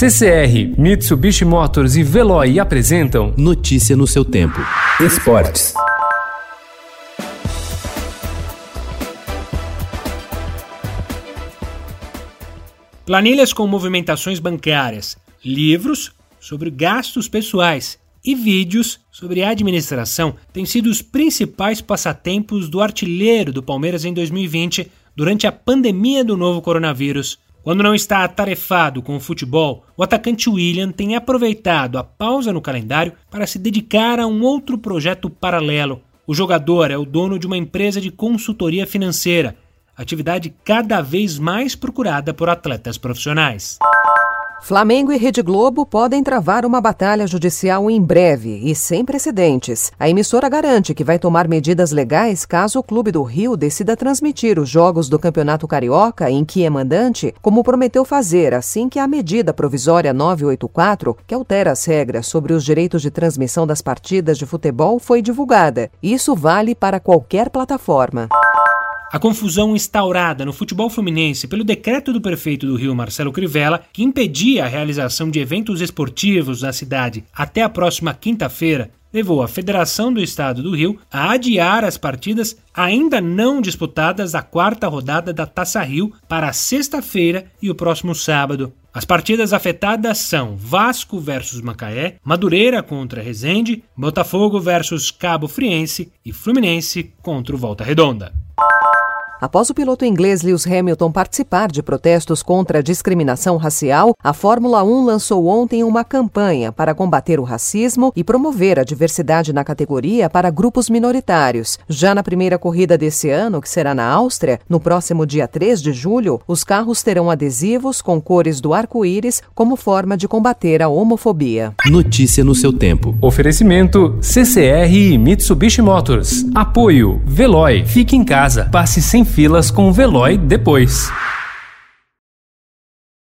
CCR, Mitsubishi Motors e Veloy apresentam Notícia no seu tempo. Esportes. Planilhas com movimentações bancárias, livros sobre gastos pessoais e vídeos sobre administração têm sido os principais passatempos do artilheiro do Palmeiras em 2020 durante a pandemia do novo coronavírus. Quando não está atarefado com o futebol, o atacante William tem aproveitado a pausa no calendário para se dedicar a um outro projeto paralelo. O jogador é o dono de uma empresa de consultoria financeira, atividade cada vez mais procurada por atletas profissionais. Flamengo e Rede Globo podem travar uma batalha judicial em breve e sem precedentes. A emissora garante que vai tomar medidas legais caso o Clube do Rio decida transmitir os jogos do Campeonato Carioca em que é mandante, como prometeu fazer assim que a medida provisória 984, que altera as regras sobre os direitos de transmissão das partidas de futebol, foi divulgada. Isso vale para qualquer plataforma. A confusão instaurada no futebol fluminense pelo decreto do prefeito do Rio, Marcelo Crivella, que impedia a realização de eventos esportivos na cidade até a próxima quinta-feira, levou a Federação do Estado do Rio a adiar as partidas ainda não disputadas da quarta rodada da Taça Rio para sexta-feira e o próximo sábado. As partidas afetadas são Vasco versus Macaé, Madureira contra Resende, Botafogo versus Cabo Friense e Fluminense contra o Volta Redonda. Após o piloto inglês Lewis Hamilton participar de protestos contra a discriminação racial, a Fórmula 1 lançou ontem uma campanha para combater o racismo e promover a diversidade na categoria para grupos minoritários. Já na primeira corrida desse ano, que será na Áustria, no próximo dia 3 de julho, os carros terão adesivos com cores do arco-íris como forma de combater a homofobia. Notícia no seu tempo. Oferecimento CCR e Mitsubishi Motors. Apoio Veloy. Fique em casa. Passe sem filas com o Veloy depois.